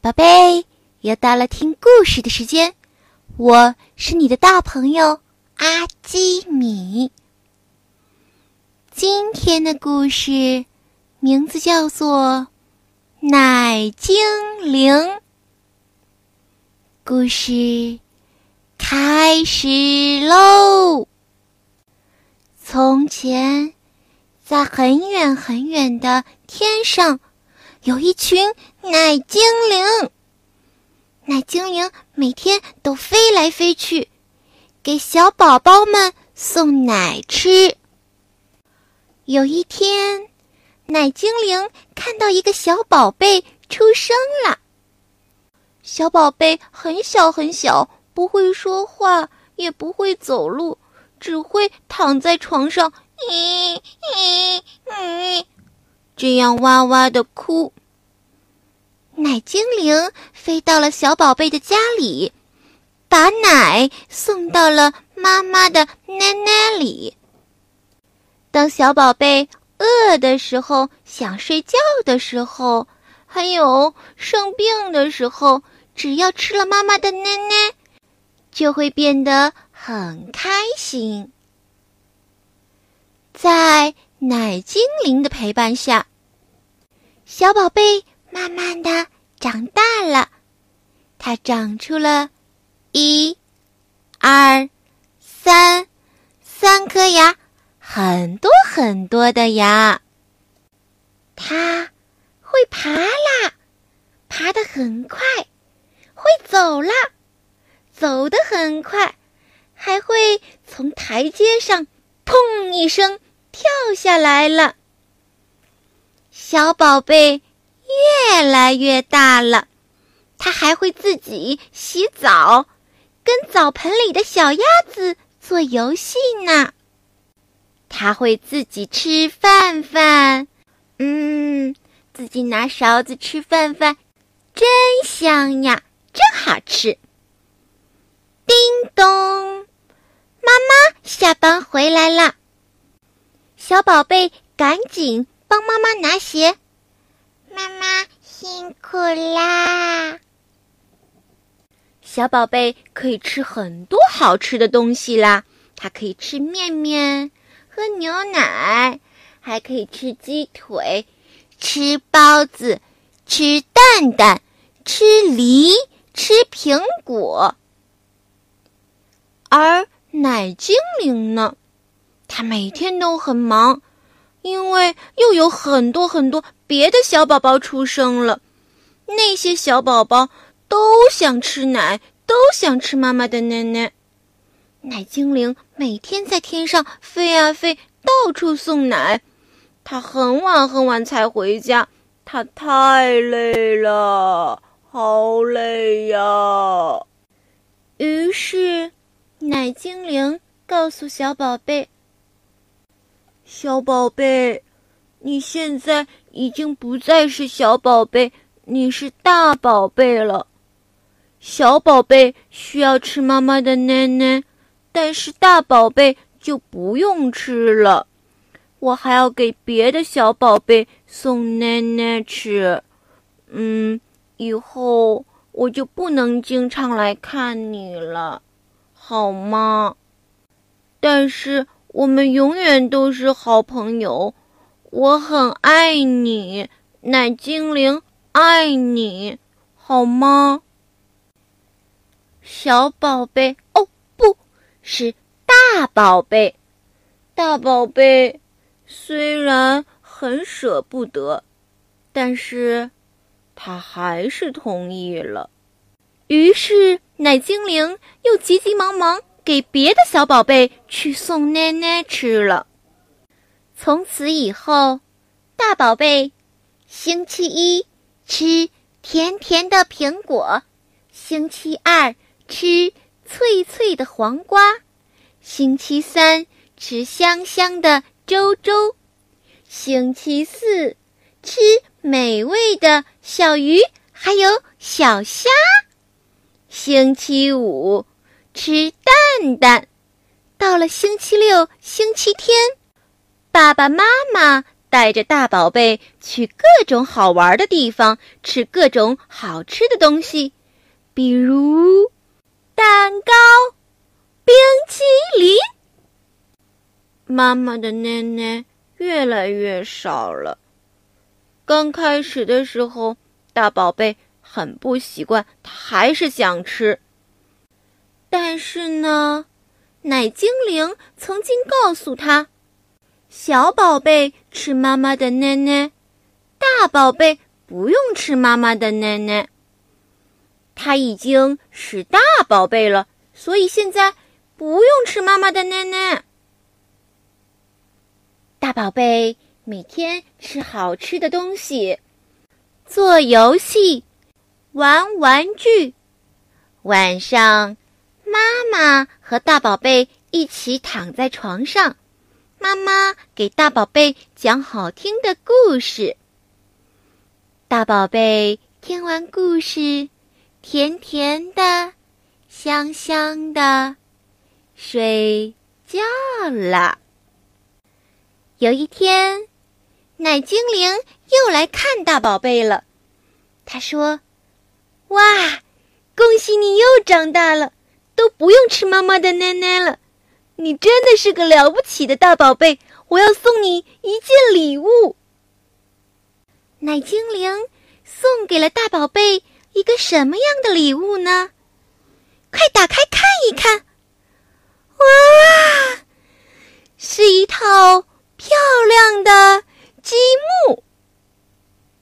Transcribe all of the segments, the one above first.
宝贝，又到了听故事的时间，我是你的大朋友阿基米。今天的故事名字叫做《奶精灵》。故事开始喽！从前，在很远很远的天上，有一群奶精灵。奶精灵每天都飞来飞去，给小宝宝们送奶吃。有一天，奶精灵看到一个小宝贝出生了。小宝贝很小很小，不会说话，也不会走路，只会躺在床上，咦咦咦，这样哇哇的哭。奶精灵飞到了小宝贝的家里，把奶送到了妈妈的奶奶里。当小宝贝饿的时候、想睡觉的时候，还有生病的时候，只要吃了妈妈的奶奶，就会变得很开心。在奶精灵的陪伴下，小宝贝慢慢的长大了。它长出了一、二、三三颗牙，很多很多的牙。它会爬啦，爬得很快；会走啦，走得很快；还会从台阶上“砰”一声。跳下来了，小宝贝越来越大了，他还会自己洗澡，跟澡盆里的小鸭子做游戏呢。他会自己吃饭饭，嗯，自己拿勺子吃饭饭，真香呀，真好吃。叮咚，妈妈下班回来了。小宝贝，赶紧帮妈妈拿鞋。妈妈辛苦啦！小宝贝可以吃很多好吃的东西啦，它可以吃面面，喝牛奶，还可以吃鸡腿，吃包子，吃蛋蛋，吃梨，吃苹果。而奶精灵呢？它每天都很忙，因为又有很多很多别的小宝宝出生了。那些小宝宝都想吃奶，都想吃妈妈的奶奶。奶精灵每天在天上飞啊飞，到处送奶。他很晚很晚才回家，他太累了，好累呀。于是，奶精灵告诉小宝贝。小宝贝，你现在已经不再是小宝贝，你是大宝贝了。小宝贝需要吃妈妈的奶奶，但是大宝贝就不用吃了。我还要给别的小宝贝送奶奶吃。嗯，以后我就不能经常来看你了，好吗？但是。我们永远都是好朋友，我很爱你，奶精灵爱你，好吗？小宝贝，哦，不是大宝贝，大宝贝虽然很舍不得，但是他还是同意了。于是奶精灵又急急忙忙。给别的小宝贝去送奶奶吃了。从此以后，大宝贝星期一吃甜甜的苹果，星期二吃脆脆的黄瓜，星期三吃香香的粥粥，星期四吃美味的小鱼还有小虾，星期五。吃笨蛋，到了星期六、星期天，爸爸妈妈带着大宝贝去各种好玩的地方，吃各种好吃的东西，比如蛋糕、冰淇淋。妈妈的奶奶越来越少了。刚开始的时候，大宝贝很不习惯，他还是想吃。但是呢，奶精灵曾经告诉他。小宝贝吃妈妈的奶奶，大宝贝不用吃妈妈的奶奶。他已经是大宝贝了，所以现在不用吃妈妈的奶奶。大宝贝每天吃好吃的东西，做游戏，玩玩具。晚上，妈妈和大宝贝一起躺在床上。妈妈给大宝贝讲好听的故事。大宝贝听完故事，甜甜的，香香的，睡觉了。有一天，奶精灵又来看大宝贝了。他说：“哇，恭喜你又长大了，都不用吃妈妈的奶奶了。”你真的是个了不起的大宝贝！我要送你一件礼物。奶精灵送给了大宝贝一个什么样的礼物呢？快打开看一看！哇，是一套漂亮的积木。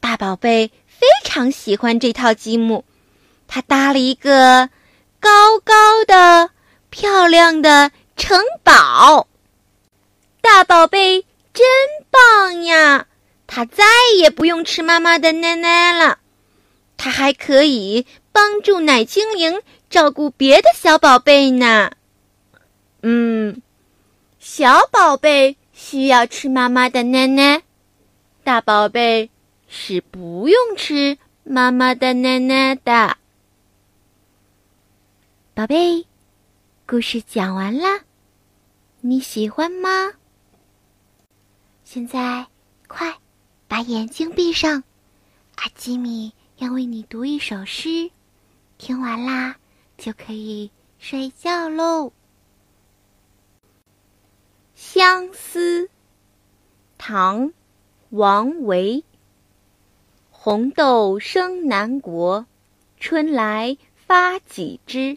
大宝贝非常喜欢这套积木，他搭了一个高高的、漂亮的。城堡，大宝贝真棒呀！他再也不用吃妈妈的奶奶了，他还可以帮助奶精灵照顾别的小宝贝呢。嗯，小宝贝需要吃妈妈的奶奶，大宝贝是不用吃妈妈的奶奶的。宝贝，故事讲完啦。你喜欢吗？现在，快把眼睛闭上，阿基米要为你读一首诗，听完啦就可以睡觉喽。相思，唐，王维。红豆生南国，春来发几枝。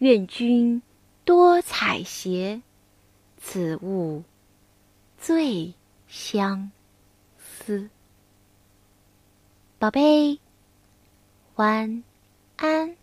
愿君。多采撷，此物最相思。宝贝，晚安。